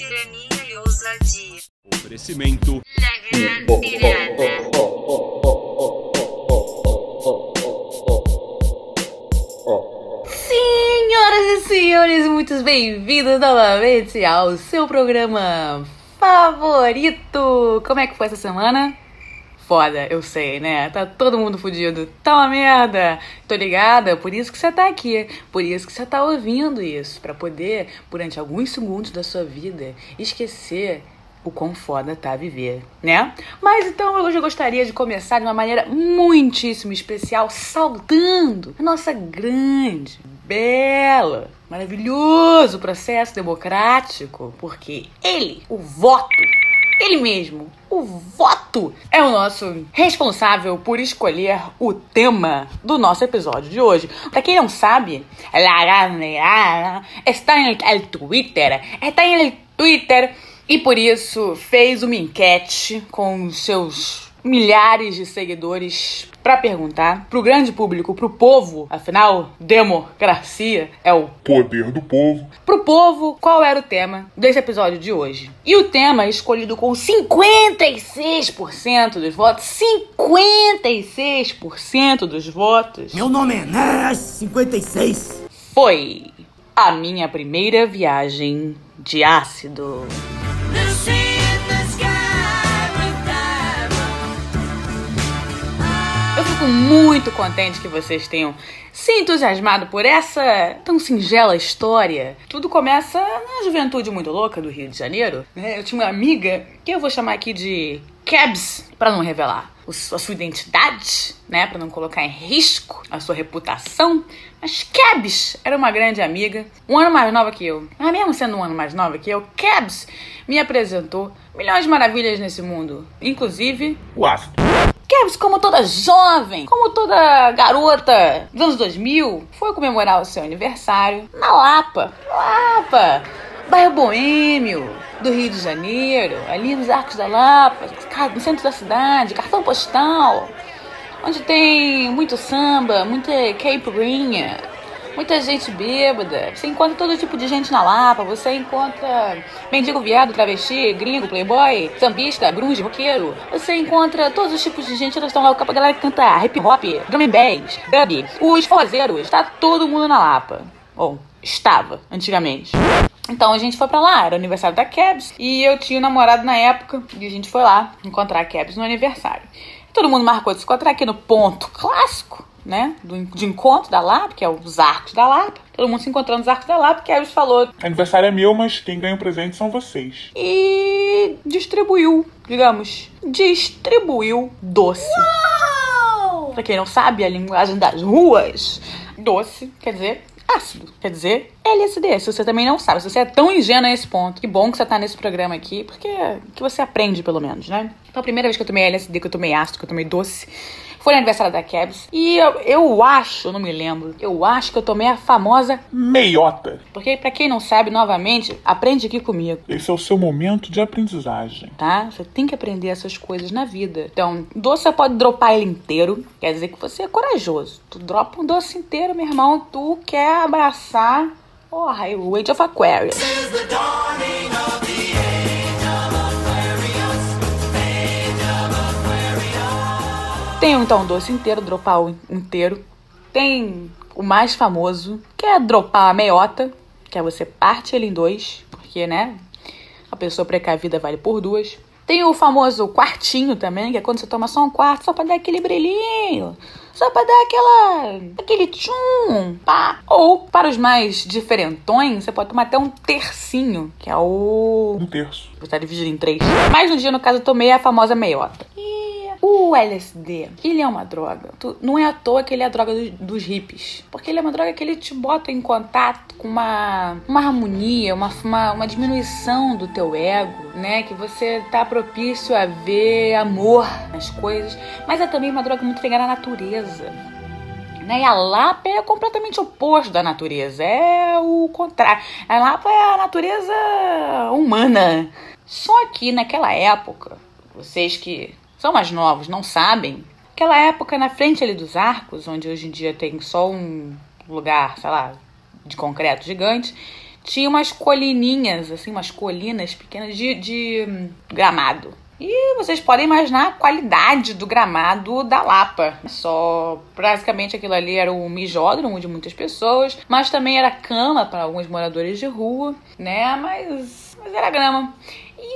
tirania e ousadia. Oferecimento. Senhoras e senhores, muito bem-vindos novamente ao seu programa favorito. Como é que foi essa semana? Foda, eu sei, né? Tá todo mundo fudido. Tá uma merda. Tô ligada, por isso que você tá aqui. Por isso que você tá ouvindo isso. Pra poder, durante alguns segundos da sua vida, esquecer o quão foda tá viver, né? Mas então hoje eu gostaria de começar de uma maneira muitíssimo especial, saudando a nossa grande, bela, maravilhoso processo democrático, porque ele, o voto, ele mesmo, o voto, é o nosso responsável por escolher o tema do nosso episódio de hoje. Pra quem não sabe, está no Twitter, está no Twitter e por isso fez uma enquete com seus milhares de seguidores para perguntar pro grande público, pro povo, afinal, democracia é o Poder do povo. pro povo qual era o tema desse episódio de hoje. E o tema escolhido com 56% dos votos, 56% dos votos, Meu nome é Nas 56. foi a minha primeira viagem de ácido. Fico muito contente que vocês tenham se entusiasmado por essa tão singela história. Tudo começa na juventude muito louca do Rio de Janeiro. né? Eu tinha uma amiga que eu vou chamar aqui de Cabs, para não revelar a sua identidade, né, para não colocar em risco a sua reputação. Mas Cabs era uma grande amiga, um ano mais nova que eu. Mas mesmo sendo um ano mais nova que eu, Cabs me apresentou milhões de maravilhas nesse mundo, inclusive O ácido. Kevs, como toda jovem, como toda garota dos anos 2000, foi comemorar o seu aniversário na Lapa. Lapa, bairro boêmio do Rio de Janeiro, ali nos Arcos da Lapa, no centro da cidade, cartão postal, onde tem muito samba, muita caipirinha, muita gente bêbada. Você encontra todo tipo de gente na Lapa, você encontra mendigo viado, travesti, gringo, playboy, sambista, grunge, roqueiro. Você encontra todos os tipos de gente, elas estão lá, a galera que canta hip hop, drum and bass, dub, os forrozeiros, tá todo mundo na Lapa. Ou estava, antigamente. Então a gente foi pra lá, era o aniversário da Kebs, e eu tinha um namorado na época, e a gente foi lá encontrar a Kebs no aniversário. Todo mundo marcou de se encontrar aqui no ponto clássico, né? Do, de encontro da Lapa, que é os arcos da Lapa. Todo mundo se encontrando nos arcos da Lapa, que a Kebs falou Aniversário é meu, mas quem ganha o presente são vocês. e distribuiu, digamos, distribuiu doce. Pra quem não sabe, a linguagem das ruas, doce quer dizer ácido, quer dizer LSD. Se você também não sabe, se você é tão ingênuo a esse ponto, que bom que você tá nesse programa aqui, porque que você aprende pelo menos, né? Então a primeira vez que eu tomei LSD, que eu tomei ácido, que eu tomei doce, foi no aniversário da Kebs. E eu, eu acho, eu não me lembro, eu acho que eu tomei a famosa. Meiota. Porque pra quem não sabe, novamente, aprende aqui comigo. Esse é o seu momento de aprendizagem. tá? Você tem que aprender essas coisas na vida. Então, doce você pode dropar ele inteiro, quer dizer que você é corajoso. Tu dropa um doce inteiro, meu irmão, tu quer abraçar o Age of Aquarius. Tem então o doce inteiro, dropar o inteiro. Tem o mais famoso, que é dropar a meiota, que é você parte ele em dois, porque, né? A pessoa precavida vale por duas. Tem o famoso quartinho também, que é quando você toma só um quarto, só pra dar aquele brilhinho. Só pra dar aquela. aquele tchum, pá. Ou, para os mais diferentões, você pode tomar até um tercinho, que é o. Um terço. Vou estar dividido em três. Mas no dia, no caso, eu tomei a famosa meiota. E o LSD, ele é uma droga. Tu- não é à toa que ele é a droga dos, dos hippies. Porque ele é uma droga que ele te bota em contato com uma, uma harmonia, uma, uma, uma diminuição do teu ego, né? Que você tá propício a ver amor nas coisas. Mas é também uma droga muito ligada à natureza. Né? E a Lapa é completamente oposto da natureza. É o contrário. A Lapa é a natureza humana. Só que naquela época, vocês que são mais novos não sabem, aquela época na frente ali dos arcos, onde hoje em dia tem só um lugar, sei lá, de concreto gigante, tinha umas colininhas, assim, umas colinas pequenas de, de hum, gramado. E vocês podem imaginar a qualidade do gramado da Lapa. Só basicamente aquilo ali era um mijódromo de muitas pessoas, mas também era cama para alguns moradores de rua, né? Mas, mas era grama.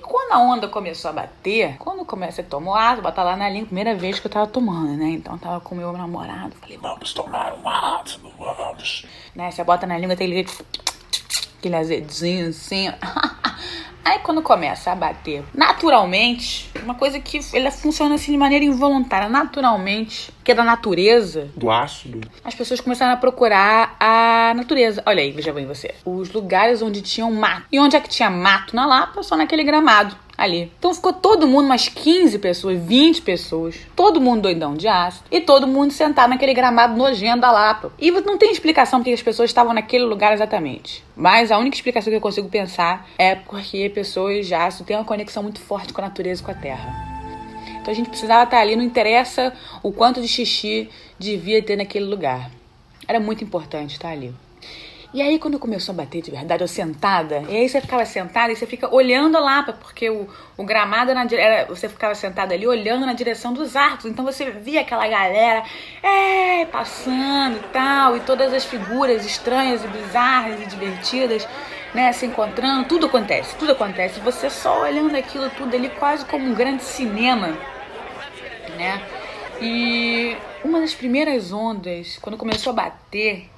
E quando a onda começou a bater, quando comecei a tomar água, botar lá na linha, primeira vez que eu tava tomando, né? Então tava com meu namorado, falei, Vamos tomar um ácido, vamos. né? Você bota na língua, tem aquele, aquele azedinho assim. Aí quando começa a bater naturalmente, uma coisa que ela funciona assim de maneira involuntária, naturalmente, que é da natureza, Do ácido? as pessoas começaram a procurar a natureza. Olha aí, veja bem você. Os lugares onde tinham mato. E onde é que tinha mato na Lapa? Só naquele gramado ali. Então ficou todo mundo, umas 15 pessoas, 20 pessoas, todo mundo doidão de ácido e todo mundo sentado naquele gramado nojento da Lapa. E não tem explicação porque as pessoas estavam naquele lugar exatamente. Mas a única explicação que eu consigo pensar é porque pessoas de ácido têm uma conexão muito forte com a natureza e com a terra. Então a gente precisava estar ali, não interessa o quanto de xixi devia ter naquele lugar. Era muito importante estar ali. E aí, quando começou a bater de verdade, eu sentada, e aí você ficava sentada e você fica olhando a Lapa, porque o, o gramado na era, você ficava sentada ali olhando na direção dos arcos. Então você via aquela galera é, passando e tal, e todas as figuras estranhas e bizarras e divertidas, né, se encontrando. Tudo acontece, tudo acontece. Você só olhando aquilo tudo ali, quase como um grande cinema né? E uma das primeiras ondas, quando começou a bater,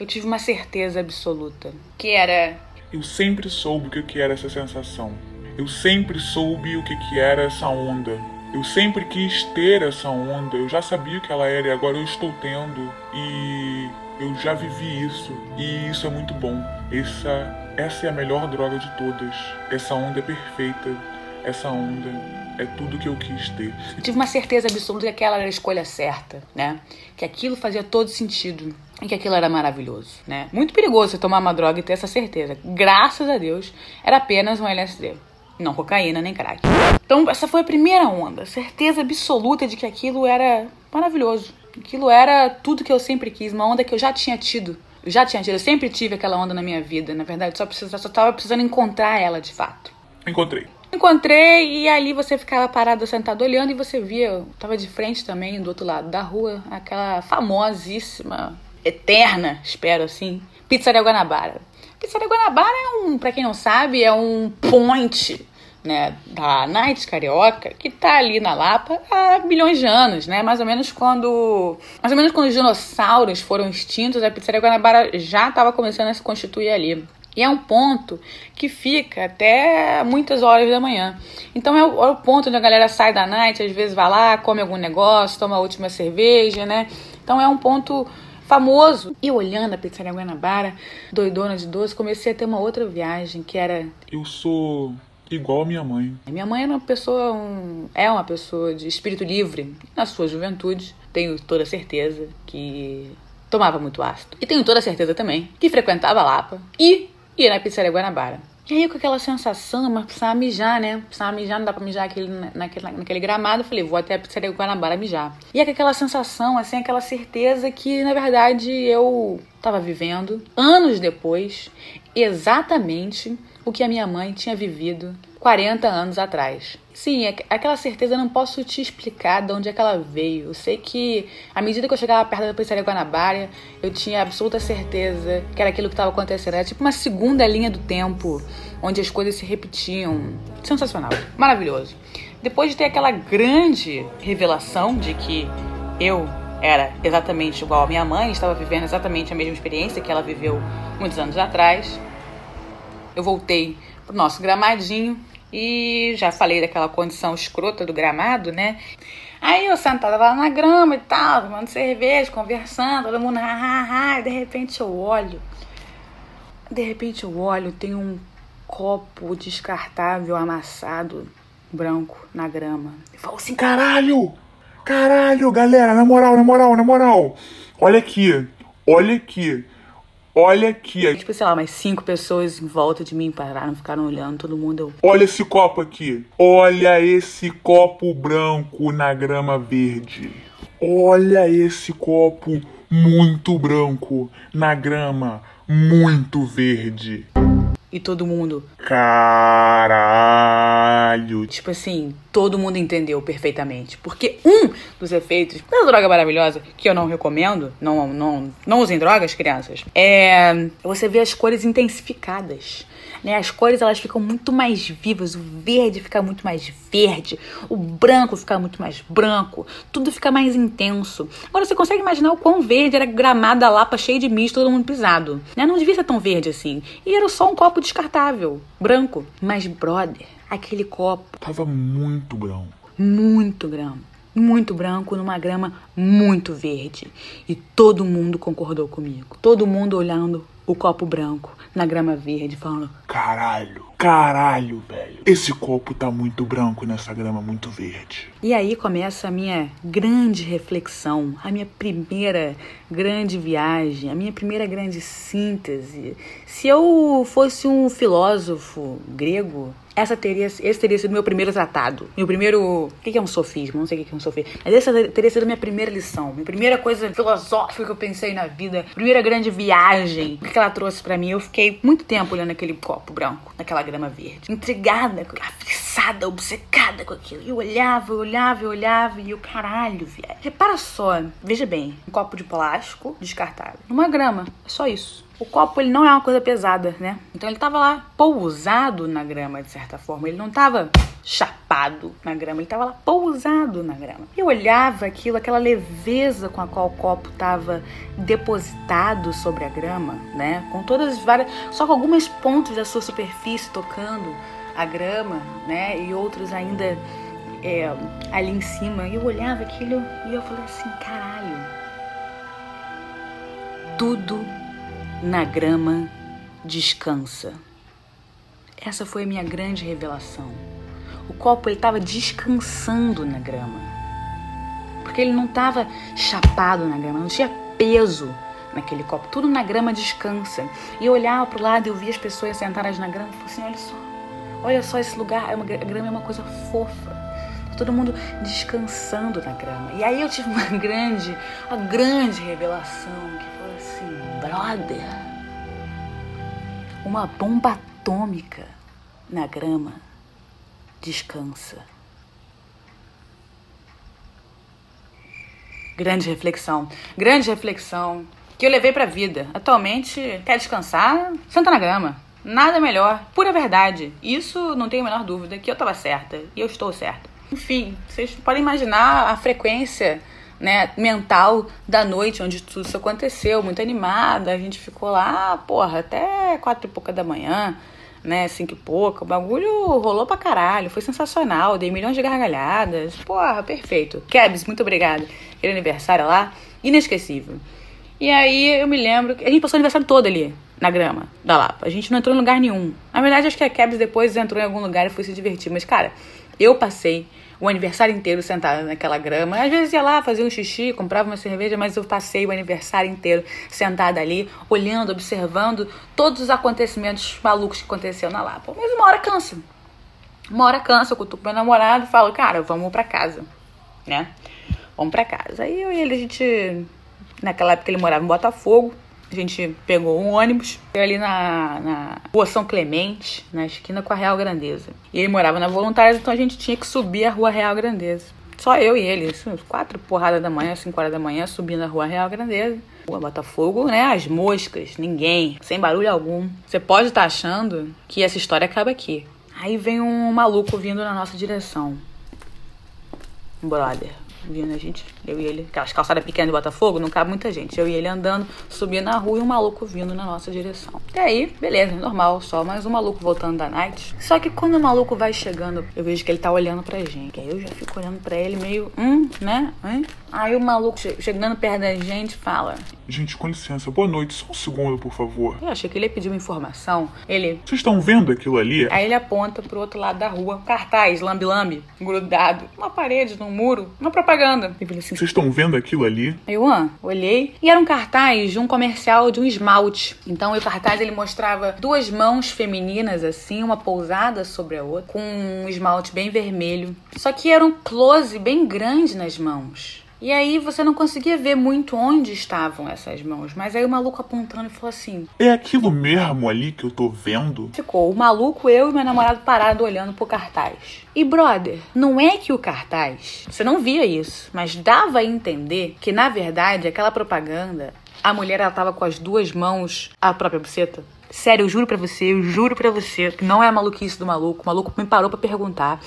eu tive uma certeza absoluta, que era Eu sempre soube o que era essa sensação. Eu sempre soube o que que era essa onda. Eu sempre quis ter essa onda. Eu já sabia o que ela era e agora eu estou tendo. E eu já vivi isso. E isso é muito bom. Essa, essa é a melhor droga de todas. Essa onda é perfeita. Essa onda é tudo que eu quis ter. Eu tive uma certeza absoluta que aquela era a escolha certa, né? Que aquilo fazia todo sentido e que aquilo era maravilhoso, né? Muito perigoso você tomar uma droga e ter essa certeza. Graças a Deus, era apenas um LSD. Não cocaína nem crack. Então, essa foi a primeira onda. Certeza absoluta de que aquilo era maravilhoso. Aquilo era tudo que eu sempre quis. Uma onda que eu já tinha tido. Eu já tinha tido. Eu sempre tive aquela onda na minha vida. Na verdade, só, precisa, só tava precisando encontrar ela de fato. Encontrei. Encontrei e ali você ficava parado, sentado, olhando e você via, eu tava de frente também, do outro lado da rua, aquela famosíssima, eterna, espero assim, Pizzaria Guanabara. Pizzaria Guanabara é um, pra quem não sabe, é um point, né, da Night Carioca, que tá ali na Lapa há milhões de anos, né, mais ou menos quando, mais ou menos quando os dinossauros foram extintos, a Pizzaria Guanabara já tava começando a se constituir ali. E é um ponto que fica até muitas horas da manhã. Então é o, é o ponto onde a galera sai da night, às vezes vai lá, come algum negócio, toma a última cerveja, né? Então é um ponto famoso. E olhando a pizzaria Guanabara, doidona de doce, comecei a ter uma outra viagem que era Eu sou igual a minha mãe. minha mãe era uma pessoa, um- é uma pessoa de espírito livre na sua juventude. Tenho toda certeza que tomava muito ácido. E tenho toda certeza também que frequentava a Lapa e ia na pizzaria Guanabara. E aí, com aquela sensação, mas precisava mijar, né? Precisava mijar, não dá pra mijar aquele, naquele, naquele gramado. Falei, vou até a pizzaria Guanabara mijar. E é aquela sensação, assim, aquela certeza que, na verdade, eu tava vivendo, anos depois, exatamente o que a minha mãe tinha vivido 40 anos atrás. Sim, é- aquela certeza eu não posso te explicar de onde é que ela veio. Eu sei que, à medida que eu chegava perto da pizzaria Guanabara, eu tinha absoluta certeza que era aquilo que estava acontecendo. Era tipo uma segunda linha do tempo, onde as coisas se repetiam. Sensacional, maravilhoso. Depois de ter aquela grande revelação de que eu era exatamente igual à minha mãe, estava vivendo exatamente a mesma experiência que ela viveu muitos anos atrás, eu voltei pro nosso gramadinho e já falei daquela condição escrota do gramado, né? Aí eu sentada lá na grama e tal, tomando cerveja, conversando, todo mundo ha, ha, ha, e de repente eu olho, de repente eu olho, tem um copo descartável amassado branco na grama. Eu falo assim, Caralho! Caralho, galera, na moral, na moral, na moral. Olha aqui, olha aqui, olha aqui. tipo, sei lá, umas cinco pessoas em volta de mim pararam, ficaram olhando, todo mundo, eu, Olha esse copo aqui. Olha esse copo branco na grama verde. Olha esse copo muito branco na grama muito verde. E todo mundo, Caralho. tipo assim, todo mundo entendeu perfeitamente. Porque um dos efeitos da droga maravilhosa, que eu não recomendo, não, não, não usem drogas, crianças, é você vê as cores intensificadas. Né? As cores elas ficam muito mais vivas, o verde fica muito mais verde, o branco fica muito mais branco, tudo fica mais intenso. Agora você consegue imaginar o quão verde era gramada Lapa cheia de misto, todo mundo pisado. Né? Não devia ser tão verde assim. E era só um copo descartável, branco. Mas, brother, aquele copo Tava muito branco. muito grama, muito branco numa grama muito verde. E todo mundo concordou comigo. Todo mundo olhando o copo branco na grama verde, falando: Caralho. Caralho, velho. Esse copo tá muito branco nessa grama muito verde. E aí começa a minha grande reflexão, a minha primeira grande viagem, a minha primeira grande síntese. Se eu fosse um filósofo grego, essa teria, esse teria sido meu primeiro tratado. Meu primeiro. O que é um sofismo? Não sei o que é um sofismo. Mas essa teria sido a minha primeira lição. Minha primeira coisa filosófica que eu pensei na vida. Primeira grande viagem. O que ela trouxe pra mim? Eu fiquei muito tempo olhando aquele copo branco, naquela grama verde. Intrigada, afixada, obcecada com aquilo. Eu olhava, eu olhava, eu olhava. E eu, caralho, viagem. Repara só. Veja bem. Um copo de plástico descartável. Uma grama. É só isso. O copo ele não é uma coisa pesada, né? Então ele tava lá pousado na grama de certa forma. Ele não tava chapado na grama, ele tava lá pousado na grama. Eu olhava aquilo, aquela leveza com a qual o copo tava depositado sobre a grama, né? Com todas as várias, só com alguns pontos da sua superfície tocando a grama, né? E outros ainda é, ali em cima. Eu olhava aquilo e eu falei assim, caralho. Tudo na grama descansa. Essa foi a minha grande revelação. O copo ele estava descansando na grama. Porque ele não estava chapado na grama, não tinha peso naquele copo. Tudo na grama descansa. E eu olhava para o lado e eu via as pessoas sentadas na grama e falei assim: olha só, olha só esse lugar, é a grama é uma coisa fofa. Tá todo mundo descansando na grama. E aí eu tive uma grande, uma grande revelação que foi assim, brother, uma bomba atômica na grama descansa. Grande reflexão, grande reflexão que eu levei pra vida. Atualmente, quer descansar? Senta na grama. Nada melhor, pura verdade. Isso não tenho a menor dúvida que eu tava certa e eu estou certa. Enfim, vocês podem imaginar a frequência né, mental da noite onde tudo isso aconteceu, muito animada. A gente ficou lá, porra, até quatro e pouca da manhã, né, cinco e pouca. O bagulho rolou pra caralho, foi sensacional, dei milhões de gargalhadas. Porra, perfeito. Kebs, muito obrigada. Aquele aniversário lá, inesquecível. E aí eu me lembro que a gente passou o aniversário todo ali, na grama da Lapa. A gente não entrou em lugar nenhum. Na verdade, acho que a Kebs depois entrou em algum lugar e foi se divertir. Mas, cara, eu passei o aniversário inteiro sentada naquela grama. Às vezes ia lá, fazia um xixi, comprava uma cerveja, mas eu passei o aniversário inteiro sentada ali, olhando, observando todos os acontecimentos malucos que aconteceram na Lapa. Mas uma hora cansa. Uma hora cansa, eu cutuco meu namorado e falo, cara, vamos pra casa, né? Vamos pra casa. Aí eu e ele, a gente... Naquela época ele morava em Botafogo. A gente pegou um ônibus ali na, na rua São Clemente, na esquina com a Real Grandeza. E ele morava na Voluntários, então a gente tinha que subir a rua Real Grandeza. Só eu e ele, isso, quatro porradas da manhã, cinco horas da manhã, subindo a rua Real Grandeza. Rua Botafogo, né? As moscas, ninguém, sem barulho algum. Você pode estar achando que essa história acaba aqui. Aí vem um maluco vindo na nossa direção. Brother vindo a gente, eu e ele, aquelas calçadas pequenas de Botafogo, não cabe muita gente. Eu e ele andando, subindo na rua e um maluco vindo na nossa direção. E aí, beleza, normal, só mais um maluco voltando da night. Só que quando o maluco vai chegando, eu vejo que ele tá olhando pra gente. Aí eu já fico olhando pra ele meio, hum, né? Hein? Aí o maluco che- chegando perto da gente fala: Gente, com licença, boa noite, só um segundo, por favor. Eu achei que ele ia pedir uma informação. Ele. Vocês estão vendo aquilo ali? Aí ele aponta pro outro lado da rua, cartaz, lambe-lambe, grudado, uma parede, num muro, uma propaganda. Falei assim: Vocês estão vendo aquilo ali? Eu, olhei e era um cartaz de um comercial de um esmalte. Então o cartaz ele mostrava duas mãos femininas assim, uma pousada sobre a outra, com um esmalte bem vermelho. Só que era um close bem grande nas mãos. E aí você não conseguia ver muito onde estavam essas mãos, mas aí o maluco apontando e falou assim: É aquilo mesmo ali que eu tô vendo? Ficou o maluco, eu e meu namorado parado olhando pro cartaz. E brother, não é que o cartaz, você não via isso, mas dava a entender que na verdade aquela propaganda, a mulher ela tava com as duas mãos a própria buceta. Sério, eu juro pra você, eu juro pra você que não é a maluquice do maluco. O maluco me parou pra perguntar.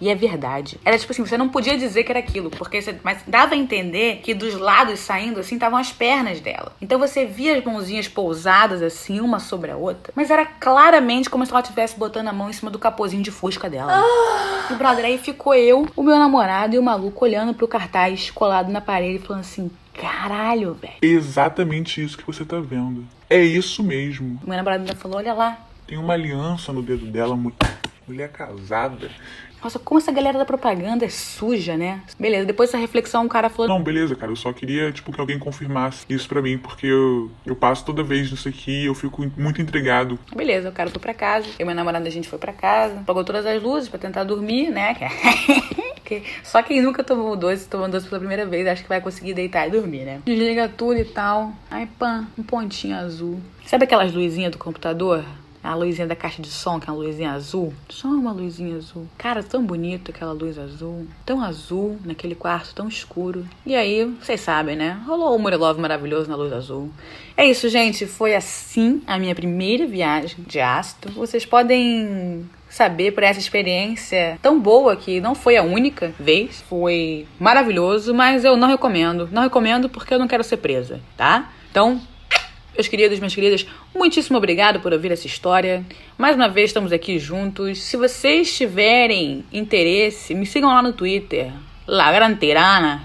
E é verdade. Era tipo assim, você não podia dizer que era aquilo, porque você, mas dava a entender que dos lados saindo assim estavam as pernas dela. Então você via as mãozinhas pousadas assim, uma sobre a outra, mas era claramente como se ela estivesse botando a mão em cima do capozinho de fusca dela. E brother, aí ficou eu, o meu namorado e o maluco olhando pro cartaz colado na parede falando assim: "Caralho, velho". Exatamente isso que você tá vendo. É isso mesmo. O meu namorado ainda falou: "Olha lá, Tem uma aliança no dedo dela, mu- mulher casada. Nossa, como essa galera da propaganda é suja, né? Beleza, depois dessa reflexão, o cara falou: Não, beleza, cara. Eu só queria, tipo, que alguém confirmasse isso pra mim, porque eu, eu passo toda vez nisso aqui e eu fico muito intrigado. Beleza, o cara foi pra casa. Eu e meu namorado, a gente foi pra casa. Apagou todas as luzes pra tentar dormir, né? Que- Só quem nunca tomou doce, tomando doce pela primeira vez, acho que vai conseguir deitar e dormir, né? Desliga tudo e tal. Aí, pã, um pontinho azul. Sabe aquelas luzinhas do computador? A luzinha da caixa de som, que é uma luzinha azul. Só uma luzinha azul. Cara, tão bonito aquela luz azul. Tão azul, naquele quarto tão escuro. E aí, vocês sabem, né? Rolou o Murilov maravilhoso na luz azul. É isso, gente. Foi assim a minha primeira viagem de ácido. Vocês podem saber por essa experiência tão boa que não foi a única vez. Foi maravilhoso, mas eu não recomendo. Não recomendo porque eu não quero ser presa, tá? Então, meus queridos, minhas queridas, muitíssimo obrigado por ouvir essa história. Mais uma vez estamos aqui juntos. Se vocês tiverem interesse, me sigam lá no Twitter. La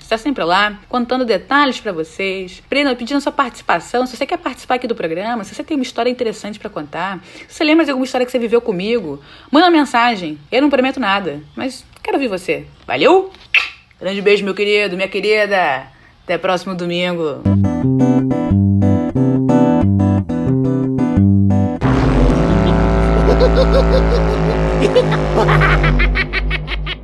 está sempre lá, contando detalhes pra vocês, pedindo sua participação. Se você quer participar aqui do programa, se você tem uma história interessante pra contar, se você lembra de alguma história que você viveu comigo, manda uma mensagem. Eu não prometo nada, mas quero ouvir você. Valeu? Grande beijo, meu querido, minha querida. Até próximo domingo. Ha ha ha ha!